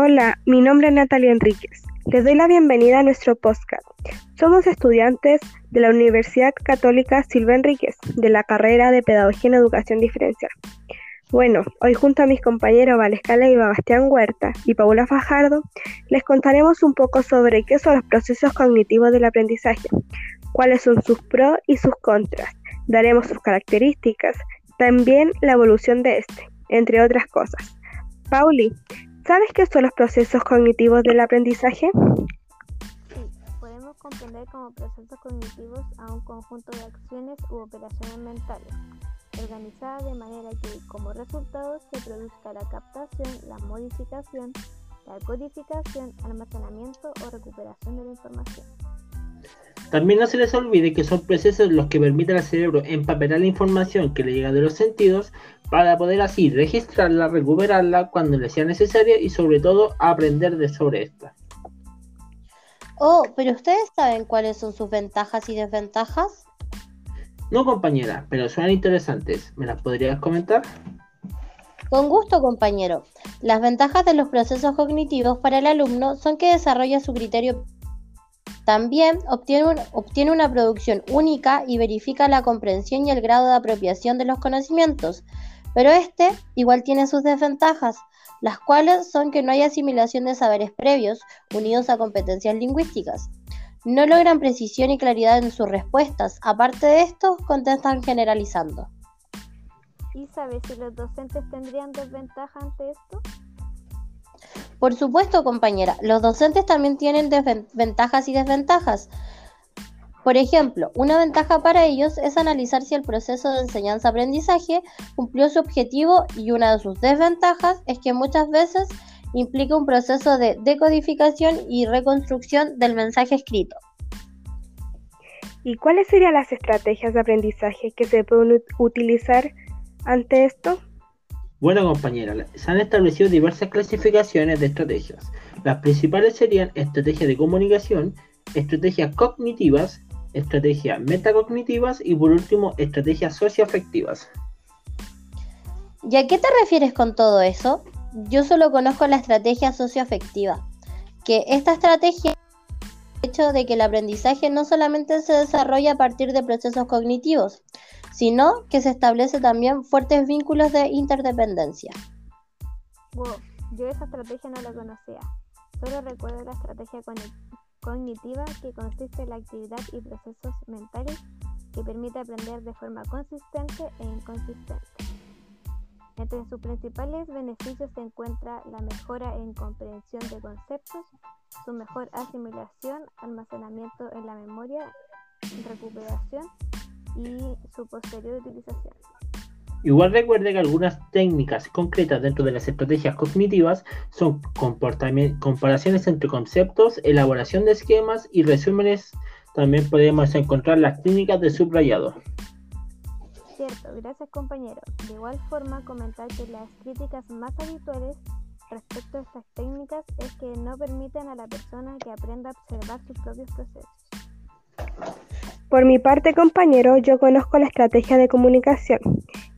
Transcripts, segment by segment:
Hola, mi nombre es Natalia Enríquez. Les doy la bienvenida a nuestro podcast. Somos estudiantes de la Universidad Católica Silva Enríquez, de la carrera de Pedagogía en Educación Diferencial. Bueno, hoy junto a mis compañeros Valescala y Bastián Huerta y Paula Fajardo, les contaremos un poco sobre qué son los procesos cognitivos del aprendizaje, cuáles son sus pros y sus contras, daremos sus características, también la evolución de este, entre otras cosas. Pauli, ¿sabes qué son los procesos cognitivos del aprendizaje? Sí, podemos comprender como procesos cognitivos a un conjunto de acciones u operaciones mentales, organizadas de manera que como resultado se produzca la captación, la modificación, la codificación, almacenamiento o recuperación de la información. También no se les olvide que son procesos los que permiten al cerebro empapelar la información que le llega de los sentidos para poder así registrarla, recuperarla cuando le sea necesaria y sobre todo aprender de sobre esta. Oh, pero ustedes saben cuáles son sus ventajas y desventajas? No, compañera, pero suenan interesantes. ¿Me las podrías comentar? Con gusto, compañero. Las ventajas de los procesos cognitivos para el alumno son que desarrolla su criterio también obtiene, una producción única y verifica la comprensión y el grado de apropiación de los conocimientos, pero este igual tiene sus desventajas, las cuales son que no hay asimilación de saberes previos unidos a competencias lingüísticas. No logran precisión y claridad en sus respuestas, aparte de esto, contestan generalizando. ¿Y sabes si los docentes tendrían desventaja ante esto? Por supuesto, compañera, los docentes también tienen ventajas y desventajas. Por ejemplo, una ventaja para ellos es analizar si el proceso de enseñanza-aprendizaje cumplió su objetivo y una de sus desventajas es que muchas veces implica un proceso de decodificación y reconstrucción del mensaje escrito. ¿Y cuáles serían las estrategias de aprendizaje que se pueden utilizar ante esto? Bueno compañera, se han establecido diversas clasificaciones de estrategias. Las principales serían estrategias de comunicación, estrategias cognitivas, estrategias metacognitivas y por último estrategias socioafectivas. ¿Y a qué te refieres con todo eso? Yo solo conozco la estrategia socioafectiva, que esta estrategia el hecho de que el aprendizaje no solamente se desarrolla a partir de procesos cognitivos, sino que se establece también fuertes vínculos de interdependencia. Wow, yo esa estrategia no la conocía. Solo recuerdo la estrategia cognitiva que consiste en la actividad y procesos mentales que permite aprender de forma consistente e inconsistente. Entre sus principales beneficios se encuentra la mejora en comprensión de conceptos, su mejor asimilación, almacenamiento en la memoria, recuperación y su posterior utilización. Igual recuerde que algunas técnicas concretas dentro de las estrategias cognitivas son comparaciones entre conceptos, elaboración de esquemas y resúmenes. También podemos encontrar las técnicas de subrayado. Cierto, gracias compañero. De igual forma, comentar que las críticas más habituales respecto a estas técnicas es que no permiten a la persona que aprenda a observar sus propios procesos. Por mi parte, compañero, yo conozco la estrategia de comunicación.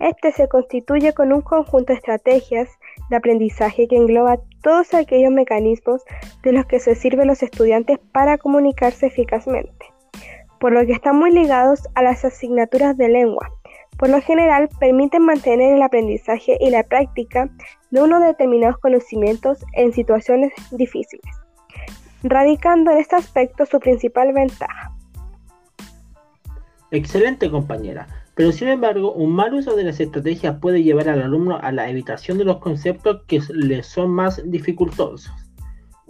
Este se constituye con un conjunto de estrategias de aprendizaje que engloba todos aquellos mecanismos de los que se sirven los estudiantes para comunicarse eficazmente, por lo que están muy ligados a las asignaturas de lengua. Por lo general, permiten mantener el aprendizaje y la práctica de unos determinados conocimientos en situaciones difíciles, radicando en este aspecto su principal ventaja Excelente compañera, pero sin embargo un mal uso de las estrategias puede llevar al alumno a la evitación de los conceptos que le son más dificultosos,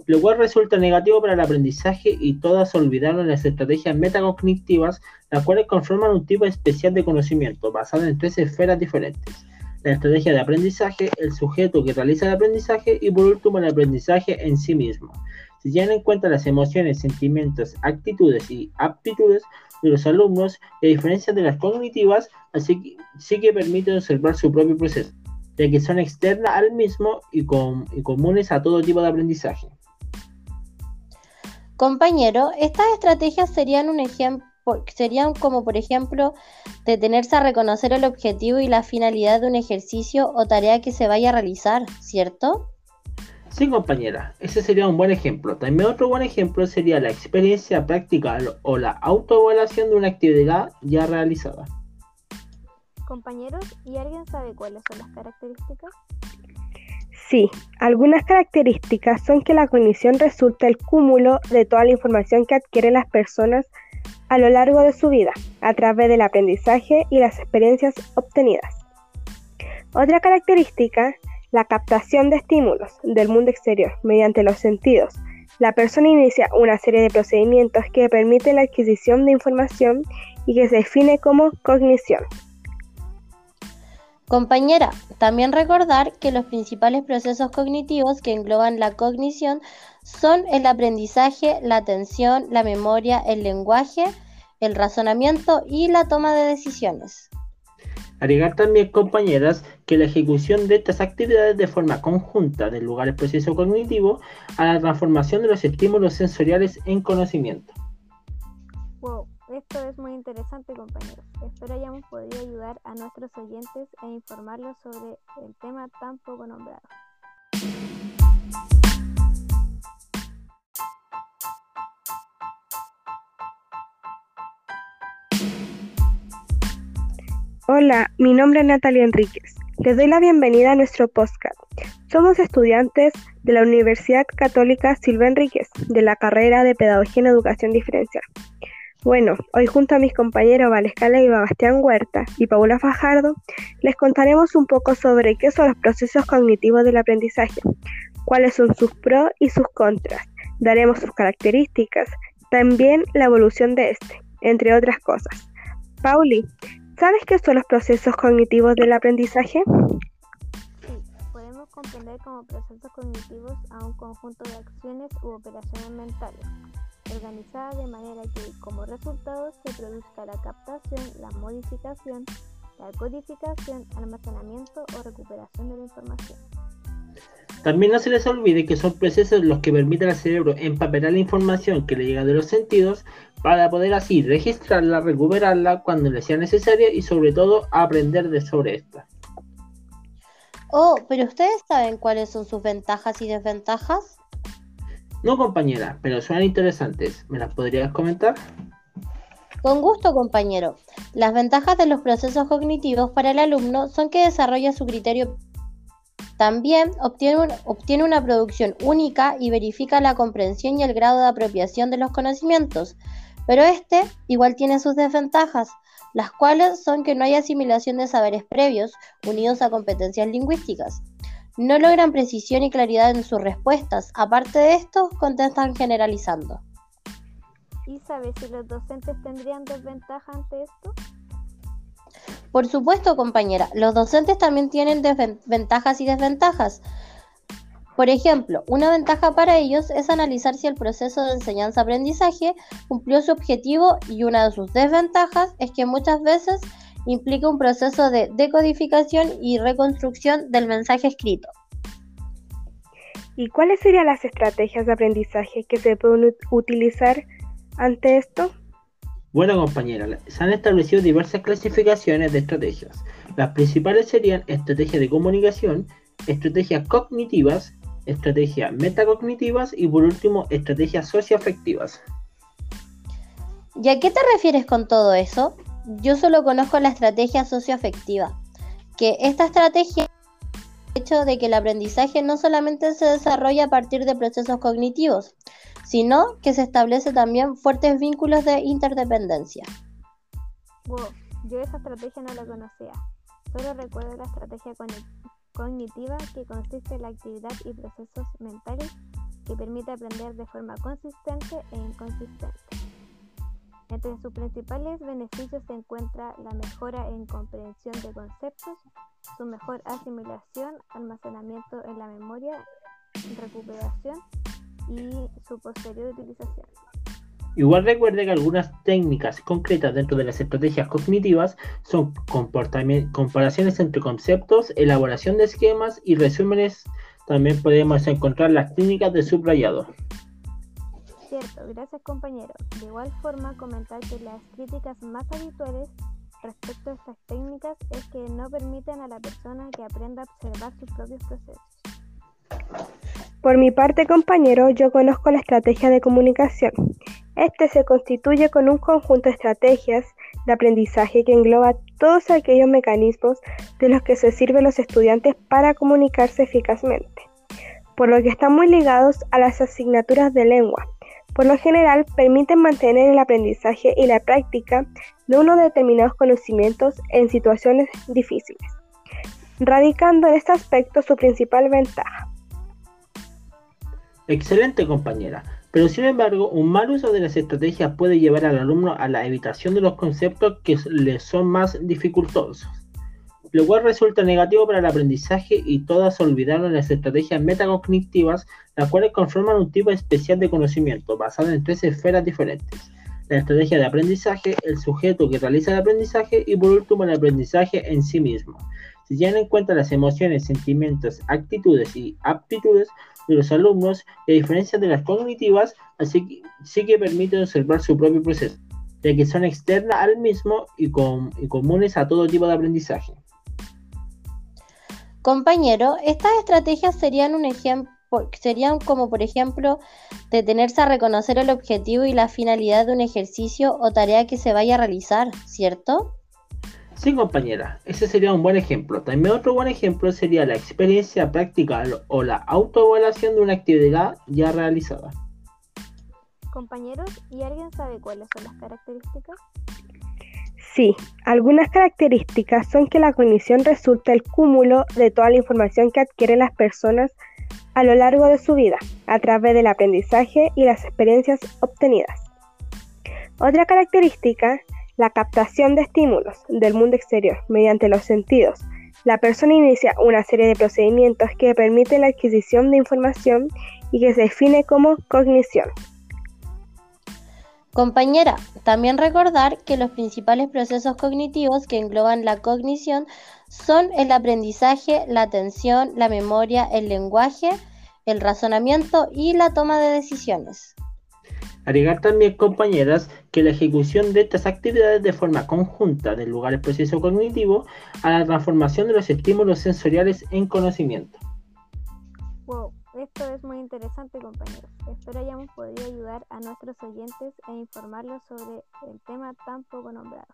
lo cual resulta negativo para el aprendizaje y todas olvidaron las estrategias metacognitivas, las cuales conforman un tipo especial de conocimiento basado en tres esferas diferentes. La estrategia de aprendizaje, el sujeto que realiza el aprendizaje y por último el aprendizaje en sí mismo. Si tienen en cuenta las emociones, sentimientos, actitudes y aptitudes, de los alumnos y a diferencia de las cognitivas, así que sí que permiten observar su propio proceso, ya que son externas al mismo y, comunes a todo tipo de aprendizaje. Compañero, estas estrategias serían un ejemplo serían como por ejemplo detenerse a reconocer el objetivo y la finalidad de un ejercicio o tarea que se vaya a realizar, ¿cierto? Sí, compañera, ese sería un buen ejemplo. También otro buen ejemplo sería la experiencia práctica o la autoevaluación de una actividad ya realizada. Compañeros, ¿y alguien sabe cuáles son las características? Sí, algunas características son que la cognición resulta el cúmulo de toda la información que adquieren las personas a lo largo de su vida, a través del aprendizaje y las experiencias obtenidas. Otra característica, la captación de estímulos del mundo exterior mediante los sentidos. La persona inicia una serie de procedimientos que permiten la adquisición de información y que se define como cognición. Compañera, también recordar que los principales procesos cognitivos que engloban la cognición son el aprendizaje, la atención, la memoria, el lenguaje, el razonamiento y la toma de decisiones. Agregar también, compañeras, que la ejecución de estas actividades de forma conjunta del lugar el proceso cognitivo a la transformación de los estímulos sensoriales en conocimiento. Wow, esto es muy interesante, compañeros. Espero hayamos podido ayudar a nuestros oyentes e informarlos sobre el tema tan poco nombrado. Hola, mi nombre es Natalia Enríquez. Les doy la bienvenida a nuestro podcast. Somos estudiantes de la Universidad Católica Silva Enríquez, de la carrera de Pedagogía en Educación Diferencial. Bueno, hoy junto a mis compañeros Valescala y Bastián Huerta y Paula Fajardo, les contaremos un poco sobre qué son los procesos cognitivos del aprendizaje, cuáles son sus pros y sus contras, daremos sus características, también la evolución de este, entre otras cosas. Pauli, ¿Sabes qué son los procesos cognitivos del aprendizaje? Sí, podemos comprender como procesos cognitivos a un conjunto de acciones u operaciones mentales, organizadas de manera que como resultado se produzca la captación, la modificación, la codificación, almacenamiento o recuperación de la información. También no se les olvide que son procesos los que permiten al cerebro empapelar la información que le llega de los sentidos para poder así registrarla, recuperarla cuando le sea necesaria y sobre todo aprender de sobre esta. Oh, pero ustedes saben cuáles son sus ventajas y desventajas? No, compañera, pero son interesantes. ¿Me las podrías comentar? Con gusto, compañero. Las ventajas de los procesos cognitivos para el alumno son que desarrolla su criterio también obtiene, una producción única y verifica la comprensión y el grado de apropiación de los conocimientos, pero este igual tiene sus desventajas, las cuales son que no hay asimilación de saberes previos unidos a competencias lingüísticas. No logran precisión y claridad en sus respuestas, aparte de esto, contestan generalizando. ¿Y sabes si los docentes tendrían desventaja ante esto? Por supuesto, compañera, los docentes también tienen ventajas y desventajas. Por ejemplo, una ventaja para ellos es analizar si el proceso de enseñanza-aprendizaje cumplió su objetivo y una de sus desventajas es que muchas veces implica un proceso de decodificación y reconstrucción del mensaje escrito. ¿Y cuáles serían las estrategias de aprendizaje que se pueden utilizar ante esto? Bueno compañera, se han establecido diversas clasificaciones de estrategias. Las principales serían estrategias de comunicación, estrategias cognitivas, estrategias metacognitivas y por último estrategias socioafectivas. ¿Y a qué te refieres con todo eso? Yo solo conozco la estrategia socioafectiva, que esta estrategia hecho de que el aprendizaje no solamente se desarrolla a partir de procesos cognitivos, sino que se establece también fuertes vínculos de interdependencia. Wow, yo esa estrategia no la conocía. Solo recuerdo la estrategia cognitiva que consiste en la actividad y procesos mentales que permite aprender de forma consistente e inconsistente. Entre sus principales beneficios se encuentra la mejora en comprensión de conceptos, su mejor asimilación, almacenamiento en la memoria, recuperación y su posterior utilización. Igual recuerde que algunas técnicas concretas dentro de las estrategias cognitivas son comparaciones entre conceptos, elaboración de esquemas y resúmenes. También podemos encontrar las técnicas de subrayado. Cierto, gracias compañero. De igual forma, comentar que las críticas más habituales respecto a estas técnicas es que no permiten a la persona que aprenda a observar sus propios procesos. Por mi parte, compañero, yo conozco la estrategia de comunicación. Este se constituye con un conjunto de estrategias de aprendizaje que engloba todos aquellos mecanismos de los que se sirven los estudiantes para comunicarse eficazmente, por lo que están muy ligados a las asignaturas de lengua. Por lo general, permiten mantener el aprendizaje y la práctica de unos determinados conocimientos en situaciones difíciles, radicando en este aspecto su principal ventaja. Excelente compañera. Pero sin embargo, un mal uso de las estrategias puede llevar al alumno a la evitación de los conceptos que le son más dificultosos, lo cual resulta negativo para el aprendizaje y todas olvidaron las estrategias metacognitivas, las cuales conforman un tipo especial de conocimiento basado en tres esferas diferentes. La estrategia de aprendizaje, el sujeto que realiza el aprendizaje y por último el aprendizaje en sí mismo. Si llevan en cuenta las emociones, sentimientos, actitudes y aptitudes, de los alumnos a diferencia de las cognitivas, así que sí que permiten observar su propio proceso, ya que son externas al mismo y, y comunes a todo tipo de aprendizaje. Compañero, estas estrategias serían un ejemplo serían como por ejemplo detenerse a reconocer el objetivo y la finalidad de un ejercicio o tarea que se vaya a realizar, ¿cierto? Sí, compañera, ese sería un buen ejemplo. También otro buen ejemplo sería la experiencia práctica o la autoevaluación de una actividad ya realizada. Compañeros, ¿y alguien sabe cuáles son las características? Sí, algunas características son que la cognición resulta el cúmulo de toda la información que adquieren las personas a lo largo de su vida, a través del aprendizaje y las experiencias obtenidas. Otra característica la captación de estímulos del mundo exterior mediante los sentidos. La persona inicia una serie de procedimientos que permiten la adquisición de información y que se define como cognición. Compañera, también recordar que los principales procesos cognitivos que engloban la cognición son el aprendizaje, la atención, la memoria, el lenguaje, el razonamiento y la toma de decisiones. Agregar también, compañeras, que la ejecución de estas actividades de forma conjunta del lugar del proceso cognitivo a la transformación de los estímulos sensoriales en conocimiento. Wow, esto es muy interesante, compañeros. Espero hayamos podido ayudar a nuestros oyentes e informarlos sobre el tema tan poco nombrado.